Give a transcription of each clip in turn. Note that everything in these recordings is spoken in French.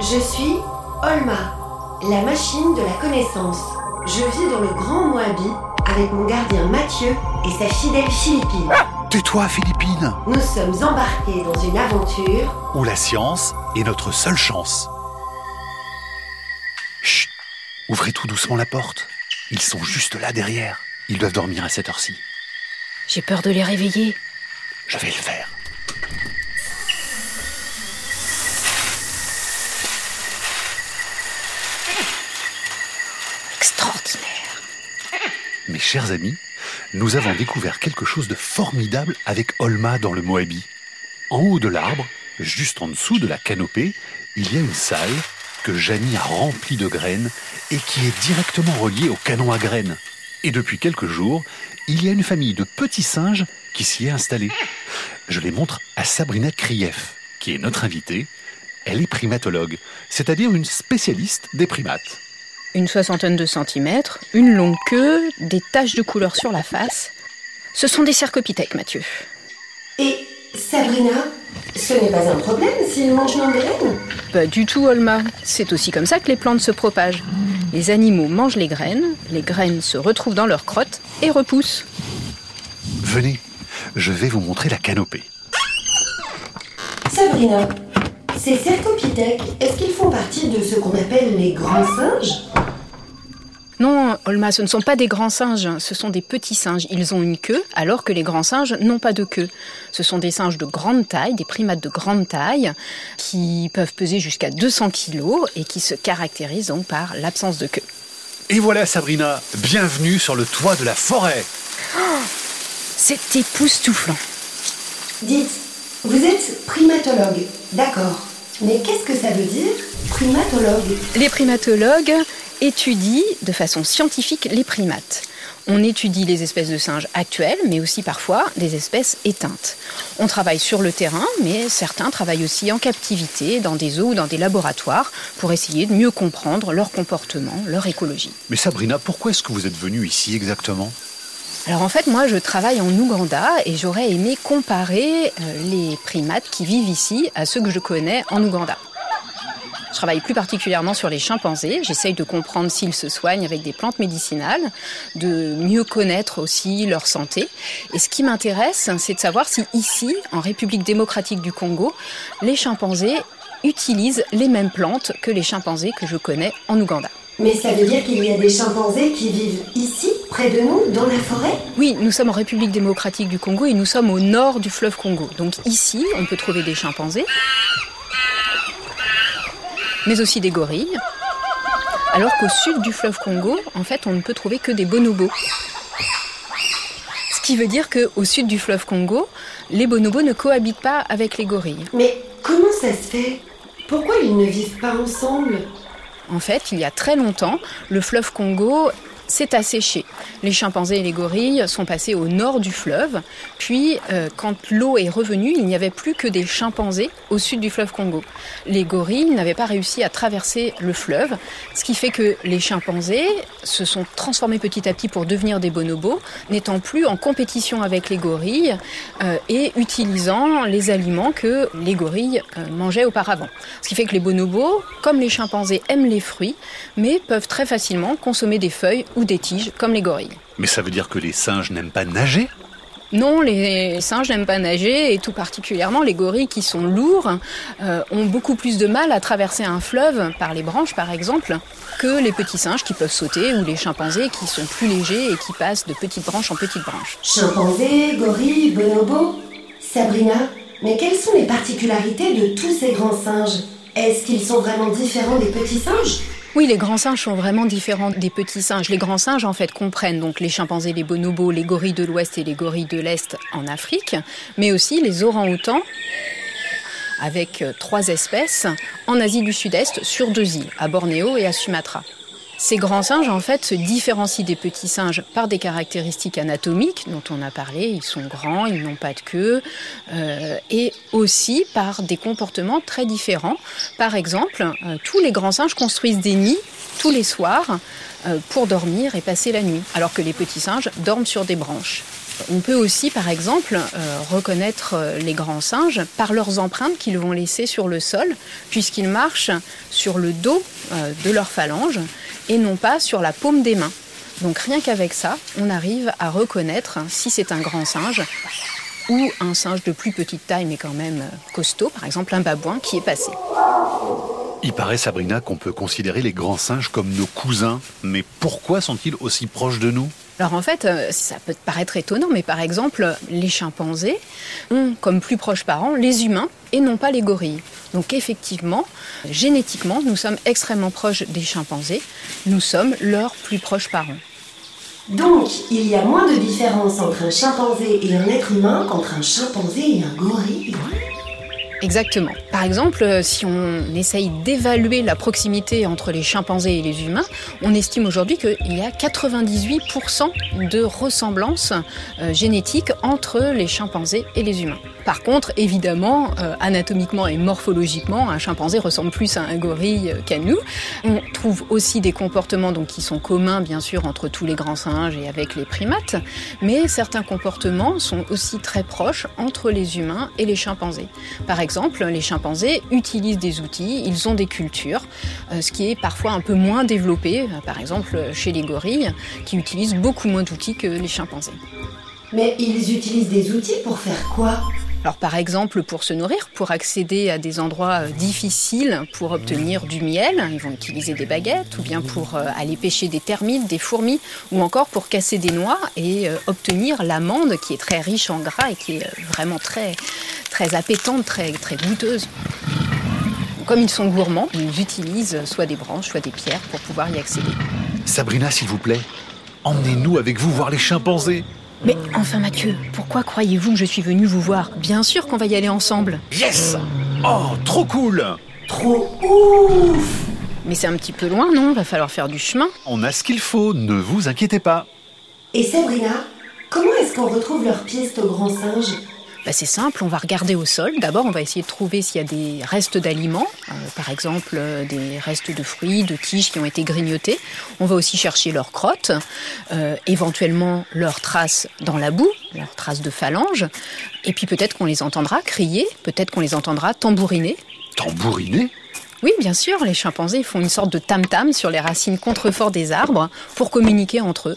Je suis Olma, la machine de la connaissance. Je vis dans le Grand Moabi avec mon gardien Mathieu et sa fidèle Philippine. Tais-toi, Philippine Nous sommes embarqués dans une aventure Où la science est notre seule chance. Chut Ouvrez tout doucement la porte. Ils sont juste là derrière. Ils doivent dormir à cette heure-ci. J'ai peur de les réveiller. Je vais le faire. Chers amis, nous avons découvert quelque chose de formidable avec Olma dans le Moabi. En haut de l'arbre, juste en dessous de la canopée, il y a une salle que Janie a remplie de graines et qui est directement reliée au canon à graines. Et depuis quelques jours, il y a une famille de petits singes qui s'y est installée. Je les montre à Sabrina Krief, qui est notre invitée. Elle est primatologue, c'est-à-dire une spécialiste des primates. Une soixantaine de centimètres, une longue queue, des taches de couleur sur la face. Ce sont des cercopithèques, Mathieu. Et Sabrina, ce n'est pas un problème s'ils mangent nos graines Pas du tout, Olma. C'est aussi comme ça que les plantes se propagent. Les animaux mangent les graines, les graines se retrouvent dans leur crotte et repoussent. Venez, je vais vous montrer la canopée. Sabrina, ces cercopithèques, est-ce qu'ils font partie de ce qu'on appelle les grands singes Non, Olma, ce ne sont pas des grands singes, ce sont des petits singes. Ils ont une queue, alors que les grands singes n'ont pas de queue. Ce sont des singes de grande taille, des primates de grande taille, qui peuvent peser jusqu'à 200 kilos et qui se caractérisent donc par l'absence de queue. Et voilà Sabrina, bienvenue sur le toit de la forêt. C'est époustouflant. Dites, vous êtes primatologue, d'accord. Mais qu'est-ce que ça veut dire, primatologue? Les primatologues étudient de façon scientifique les primates. On étudie les espèces de singes actuelles, mais aussi parfois des espèces éteintes. On travaille sur le terrain, mais certains travaillent aussi en captivité, dans des zoos ou dans des laboratoires, pour essayer de mieux comprendre leur comportement, leur écologie. Mais Sabrina, pourquoi est-ce que vous êtes venue ici exactement? Alors en fait, moi, je travaille en Ouganda et j'aurais aimé comparer euh, les primates qui vivent ici à ceux que je connais en Ouganda. Je travaille plus particulièrement sur les chimpanzés. J'essaye de comprendre s'ils se soignent avec des plantes médicinales, de mieux connaître aussi leur santé. Et ce qui m'intéresse, c'est de savoir si ici, en République démocratique du Congo, les chimpanzés utilisent les mêmes plantes que les chimpanzés que je connais en Ouganda. Mais ça veut dire qu'il y a des chimpanzés qui vivent ici, près de nous, dans la forêt Oui, nous sommes en République démocratique du Congo et nous sommes au nord du fleuve Congo. Donc ici, on peut trouver des chimpanzés, mais aussi des gorilles. Alors qu'au sud du fleuve Congo, en fait, on ne peut trouver que des bonobos. Ce qui veut dire qu'au sud du fleuve Congo, les bonobos ne cohabitent pas avec les gorilles. Mais comment ça se fait? Pourquoi ils ne vivent pas ensemble? En fait, il y a très longtemps, le fleuve Congo s'est asséché. Les chimpanzés et les gorilles sont passés au nord du fleuve, puis euh, quand l'eau est revenue, il n'y avait plus que des chimpanzés au sud du fleuve Congo. Les gorilles n'avaient pas réussi à traverser le fleuve, ce qui fait que les chimpanzés se sont transformés petit à petit pour devenir des bonobos, n'étant plus en compétition avec les gorilles euh, et utilisant les aliments que les gorilles euh, mangeaient auparavant. Ce qui fait que les bonobos, comme les chimpanzés, aiment les fruits, mais peuvent très facilement consommer des feuilles des tiges comme les gorilles. Mais ça veut dire que les singes n'aiment pas nager? Non, les singes n'aiment pas nager et tout particulièrement les gorilles qui sont lourds euh, ont beaucoup plus de mal à traverser un fleuve par les branches par exemple que les petits singes qui peuvent sauter ou les chimpanzés qui sont plus légers et qui passent de petites branches en petites branches. Chimpanzés, gorilles, bonobos? Sabrina, mais quelles sont les particularités de tous ces grands singes? Est-ce qu'ils sont vraiment différents des petits singes? Oui, les grands singes sont vraiment différents des petits singes. Les grands singes, en fait, comprennent donc les chimpanzés, les bonobos, les gorilles de l'Ouest et les gorilles de l'Est en Afrique, mais aussi les orang-outans, avec euh, trois espèces, en Asie du Sud-Est, sur deux îles, à Bornéo et à Sumatra. Ces grands singes, en fait, se différencient des petits singes par des caractéristiques anatomiques dont on a parlé. Ils sont grands, ils n'ont pas de queue, euh, et aussi par des comportements très différents. Par exemple, euh, tous les grands singes construisent des nids tous les soirs euh, pour dormir et passer la nuit, alors que les petits singes dorment sur des branches. On peut aussi, par exemple, reconnaître les grands singes par leurs empreintes qu'ils vont laisser sur le sol, puisqu'ils marchent sur le dos de leurs phalanges et non pas sur la paume des mains. Donc rien qu'avec ça, on arrive à reconnaître si c'est un grand singe ou un singe de plus petite taille mais quand même costaud, par exemple un babouin qui est passé. Il paraît, Sabrina, qu'on peut considérer les grands singes comme nos cousins. Mais pourquoi sont-ils aussi proches de nous? Alors en fait, euh, ça peut paraître étonnant, mais par exemple, les chimpanzés ont comme plus proches parents les humains et non pas les gorilles. Donc effectivement, génétiquement, nous sommes extrêmement proches des chimpanzés. Nous sommes leurs plus proches parents. Donc, il y a moins de différence entre un chimpanzé et un être humain qu'entre un chimpanzé et un gorille Exactement. Par exemple, euh, si on essaye d'évaluer la proximité entre les chimpanzés et les humains, on estime aujourd'hui qu'il y a 98% de ressemblance euh, génétique entre les chimpanzés et les humains. Par contre, évidemment, euh, anatomiquement et morphologiquement, un chimpanzé ressemble plus à un gorille qu'à nous. On trouve aussi des comportements donc, qui sont communs, bien sûr, entre tous les grands singes et avec les primates, mais certains comportements sont aussi très proches entre les humains et les chimpanzés. Par exemple, les chimpanzés utilisent des outils, ils ont des cultures, euh, ce qui est parfois un peu moins développé, euh, par exemple chez les gorilles, qui utilisent beaucoup moins d'outils que les chimpanzés. Mais ils utilisent des outils pour faire quoi? Alors par exemple pour se nourrir, pour accéder à des endroits euh, difficiles, pour obtenir du miel, ils vont utiliser des baguettes, ou bien pour euh, aller pêcher des termites, des fourmis, ou encore pour casser des noix et euh, obtenir l'amande qui est très riche en gras et qui est vraiment très, très appétante, très, très goûteuse. Comme ils sont gourmands, ils utilisent soit des branches, soit des pierres pour pouvoir y accéder. Sabrina, s'il vous plaît, emmenez-nous avec vous voir les chimpanzés. Mais enfin Mathieu, pourquoi croyez-vous que je suis venu vous voir? Bien sûr qu'on va y aller ensemble. Yes Oh, trop cool Trop ouf Mais c'est un petit peu loin, non? Va falloir faire du chemin. On a ce qu'il faut, ne vous inquiétez pas. Et Sabrina, comment est-ce qu'on retrouve leur piste au grand singe? Bah, c'est simple, on va regarder au sol. D'abord, on va essayer de trouver s'il y a des restes d'aliments, euh, par exemple euh, des restes de fruits, de tiges qui ont été grignotés. On va aussi chercher leurs crottes, euh, éventuellement leurs traces dans la boue, leurs traces de phalanges. Et puis peut-être qu'on les entendra crier, peut-être qu'on les entendra tambouriner. Tambouriner? Oui, bien sûr, les chimpanzés font une sorte de tam-tam sur les racines contreforts des arbres pour communiquer entre eux.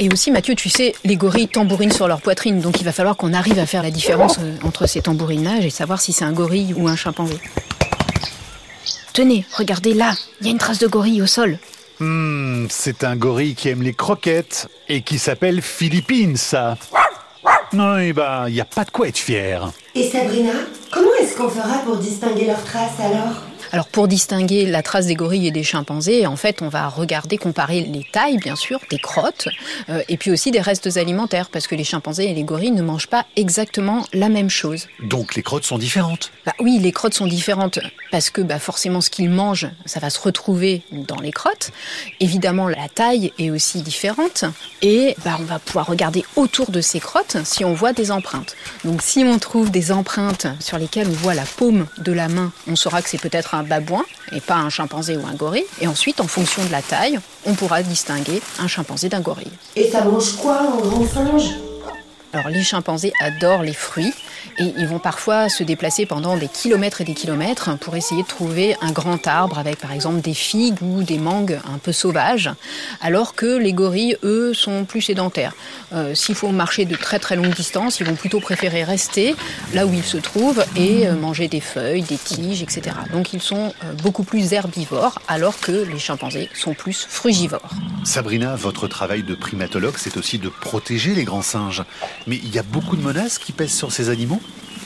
Et aussi, Mathieu, tu sais, les gorilles tambourinent sur leur poitrine, donc il va falloir qu'on arrive à faire la différence euh, entre ces tambourinages et savoir si c'est un gorille ou un chimpanzé. Tenez, regardez là, il y a une trace de gorille au sol. Hmm, c'est un gorille qui aime les croquettes et qui s'appelle Philippine, ça. Non, eh ben, il n'y a pas de quoi être fier. Et Sabrina, comment est-ce qu'on fera pour distinguer leurs traces alors? Alors pour distinguer la trace des gorilles et des chimpanzés, en fait, on va regarder, comparer les tailles, bien sûr, des crottes, euh, et puis aussi des restes alimentaires, parce que les chimpanzés et les gorilles ne mangent pas exactement la même chose. Donc les crottes sont différentes? Bah, Oui, les crottes sont différentes, parce que bah, forcément ce qu'ils mangent, ça va se retrouver dans les crottes. Évidemment, la taille est aussi différente, et bah, on va pouvoir regarder autour de ces crottes si on voit des empreintes. Donc si on trouve des empreintes sur lesquelles on voit la paume de la main, on saura que c'est peut-être un babouin et pas un chimpanzé ou un gorille. Et ensuite, en fonction de la taille, on pourra distinguer un chimpanzé d'un gorille. Et ça mange quoi en grand singe alors les chimpanzés adorent les fruits et ils vont parfois se déplacer pendant des kilomètres et des kilomètres pour essayer de trouver un grand arbre avec par exemple des figues ou des mangues un peu sauvages, alors que les gorilles, eux, sont plus sédentaires. Euh, s'il faut marcher de très très longues distances, ils vont plutôt préférer rester là où ils se trouvent et euh, manger des feuilles, des tiges, etc. Donc ils sont euh, beaucoup plus herbivores, alors que les chimpanzés sont plus frugivores. Sabrina, votre travail de primatologue, c'est aussi de protéger les grands singes. Mais il y a beaucoup de menaces qui pèsent sur ces animaux?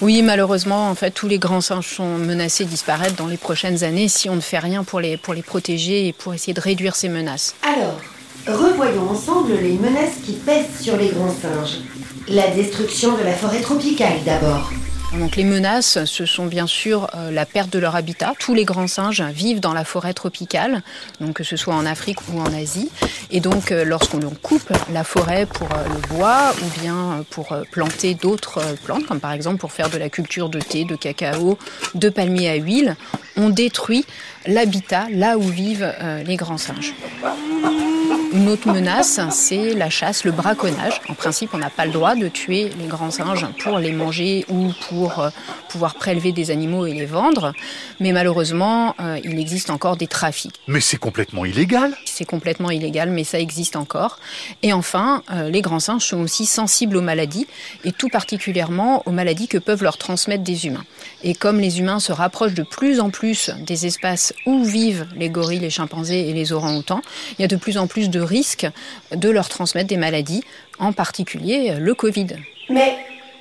Oui, malheureusement, en fait, tous les grands singes sont menacés de disparaître dans les prochaines années si on ne fait rien pour les, pour les protéger et pour essayer de réduire ces menaces. Alors, revoyons ensemble les menaces qui pèsent sur les grands singes. La destruction de la forêt tropicale d'abord. Donc les menaces, ce sont bien sûr euh, la perte de leur habitat. Tous les grands singes vivent dans la forêt tropicale, donc que ce soit en Afrique ou en Asie. Et donc euh, lorsqu'on coupe la forêt pour euh, le bois ou bien pour planter d'autres plantes, comme par exemple pour faire de la culture de thé, de cacao, de palmiers à huile, on détruit l'habitat là où vivent les grands singes. Une autre menace, c'est la chasse, le braconnage. En principe, on n'a pas le droit de tuer les grands singes pour les manger ou pour euh, pouvoir prélever des animaux et les vendre. Mais malheureusement, euh, il existe encore des trafics. Mais c'est complètement illégal C'est complètement illégal, mais ça existe encore. Et enfin, euh, les grands singes sont aussi sensibles aux maladies, et tout particulièrement aux maladies que peuvent leur transmettre des humains. Et comme les humains se rapprochent de plus en plus des espaces où vivent les gorilles, les chimpanzés et les orang-outans, il y a de plus en plus de risques de leur transmettre des maladies, en particulier le Covid. Mais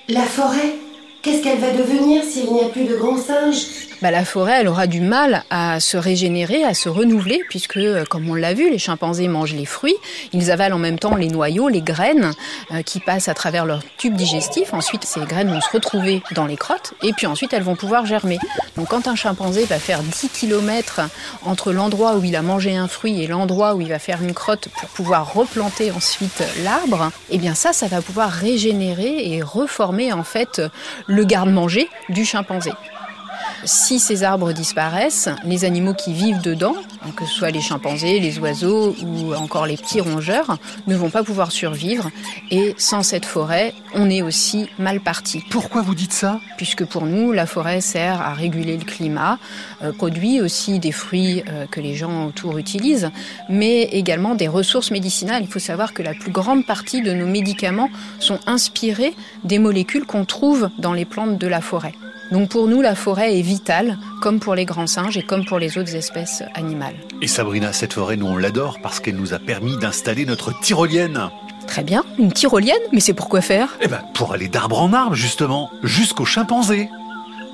la forêt, qu'est-ce qu'elle va devenir s'il n'y a plus de grands singes bah, la forêt, elle aura du mal à se régénérer, à se renouveler, puisque, euh, comme on l'a vu, les chimpanzés mangent les fruits, ils avalent en même temps les noyaux, les graines euh, qui passent à travers leur tube digestif. Ensuite, ces graines vont se retrouver dans les crottes, et puis ensuite, elles vont pouvoir germer. Donc, quand un chimpanzé va faire 10 km entre l'endroit où il a mangé un fruit et l'endroit où il va faire une crotte pour pouvoir replanter ensuite l'arbre, eh bien ça, ça va pouvoir régénérer et reformer en fait le garde-manger du chimpanzé. Si ces arbres disparaissent, les animaux qui vivent dedans, que ce soit les chimpanzés, les oiseaux ou encore les petits rongeurs, ne vont pas pouvoir survivre. Et sans cette forêt, on est aussi mal parti. Pourquoi vous dites ça? Puisque pour nous, la forêt sert à réguler le climat, euh, produit aussi des fruits euh, que les gens autour utilisent, mais également des ressources médicinales. Il faut savoir que la plus grande partie de nos médicaments sont inspirés des molécules qu'on trouve dans les plantes de la forêt. Donc pour nous, la forêt est vitale, comme pour les grands singes et comme pour les autres espèces animales. Et Sabrina, cette forêt, nous on l'adore parce qu'elle nous a permis d'installer notre tyrolienne. Très bien, une tyrolienne, mais c'est pour quoi faire? Eh ben, pour aller d'arbre en arbre, justement, jusqu'aux chimpanzés.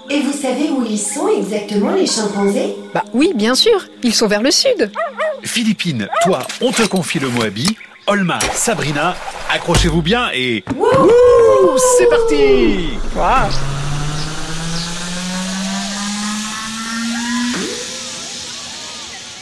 Et vous savez où ils sont exactement, les chimpanzés? Bah oui, bien sûr, ils sont vers le sud. Philippine, toi, on te confie le Moabi. Olma, Sabrina, accrochez-vous bien et... c'est parti